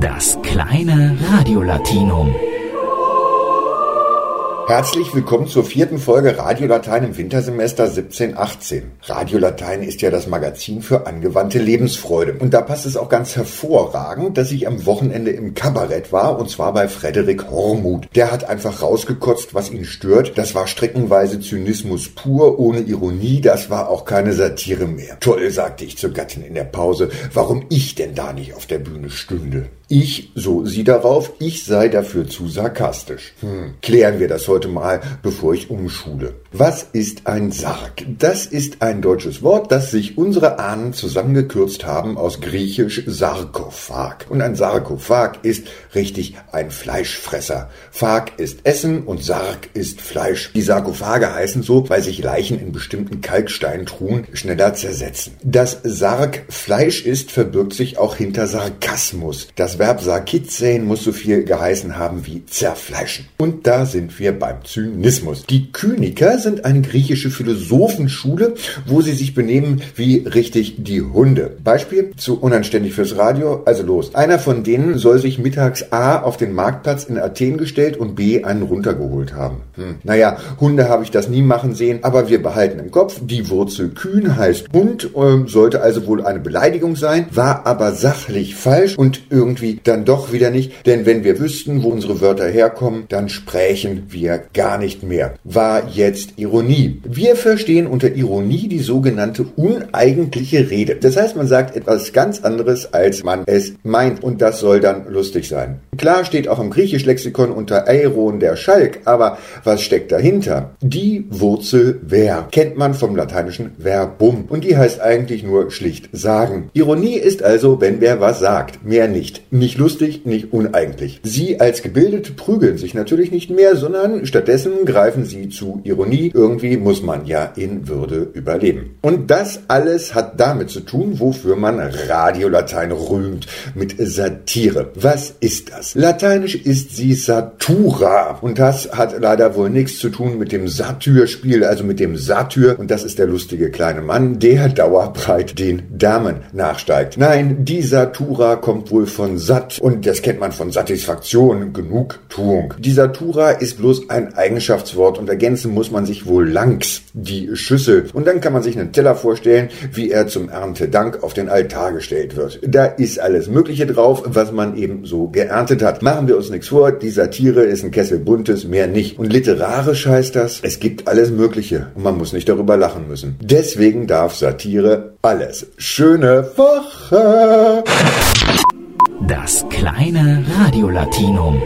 Das kleine Radiolatinum. Herzlich willkommen zur vierten Folge Radiolatein im Wintersemester 1718. Radiolatein ist ja das Magazin für angewandte Lebensfreude. Und da passt es auch ganz hervorragend, dass ich am Wochenende im Kabarett war, und zwar bei Frederik Hormuth. Der hat einfach rausgekotzt, was ihn stört. Das war streckenweise Zynismus pur, ohne Ironie, das war auch keine Satire mehr. Toll, sagte ich zur Gattin in der Pause, warum ich denn da nicht auf der Bühne stünde. Ich, so sie darauf, ich sei dafür zu sarkastisch. Hm, klären wir das heute mal, bevor ich umschule. Was ist ein Sarg? Das ist ein deutsches Wort, das sich unsere Ahnen zusammengekürzt haben aus griechisch Sarkophag. Und ein Sarkophag ist richtig ein Fleischfresser. Phag ist Essen und Sarg ist Fleisch. Die Sarkophage heißen so, weil sich Leichen in bestimmten Kalksteintruhen schneller zersetzen. Das Sarg Fleisch ist, verbirgt sich auch hinter Sarkasmus. Das Verb sarkizein muss so viel geheißen haben wie zerfleischen. Und da sind wir beim Zynismus. Die Kyniker sind eine griechische Philosophenschule, wo sie sich benehmen wie richtig die Hunde. Beispiel zu unanständig fürs Radio. Also los. Einer von denen soll sich mittags A auf den Marktplatz in Athen gestellt und B einen runtergeholt haben. Hm. Naja, Hunde habe ich das nie machen sehen, aber wir behalten im Kopf, die Wurzel kühn heißt Hund, äh, sollte also wohl eine Beleidigung sein, war aber sachlich falsch und irgendwie dann doch wieder nicht, denn wenn wir wüssten, wo unsere Wörter herkommen, dann sprächen wir gar nicht mehr. War jetzt Ironie. Wir verstehen unter Ironie die sogenannte uneigentliche Rede. Das heißt, man sagt etwas ganz anderes, als man es meint und das soll dann lustig sein. Klar steht auch im Griechisch-Lexikon unter Aeron der Schalk, aber was steckt dahinter? Die Wurzel wer kennt man vom lateinischen verbum und die heißt eigentlich nur schlicht sagen. Ironie ist also, wenn wer was sagt, mehr nicht. Nicht lustig, nicht uneigentlich. Sie als Gebildete prügeln sich natürlich nicht mehr, sondern stattdessen greifen sie zu Ironie. Irgendwie muss man ja in Würde überleben. Und das alles hat damit zu tun, wofür man Radiolatein rühmt, mit Satire. Was ist das? Lateinisch ist sie Satura. Und das hat leider wohl nichts zu tun mit dem Satyrspiel, also mit dem Satyr. Und das ist der lustige kleine Mann, der dauerbreit den Damen nachsteigt. Nein, die Satura kommt wohl von satt und das kennt man von Satisfaktion, Genugtuung. Die Satura ist bloß ein Eigenschaftswort und ergänzen muss man sich wohl langs die Schüssel. Und dann kann man sich einen Teller vorstellen, wie er zum Erntedank auf den Altar gestellt wird. Da ist alles Mögliche drauf, was man eben so geerntet hat. Machen wir uns nichts vor, die Satire ist ein Kessel buntes, mehr nicht. Und literarisch heißt das, es gibt alles Mögliche und man muss nicht darüber lachen müssen. Deswegen darf Satire alles. Schöne Woche! Das kleine Radiolatinum.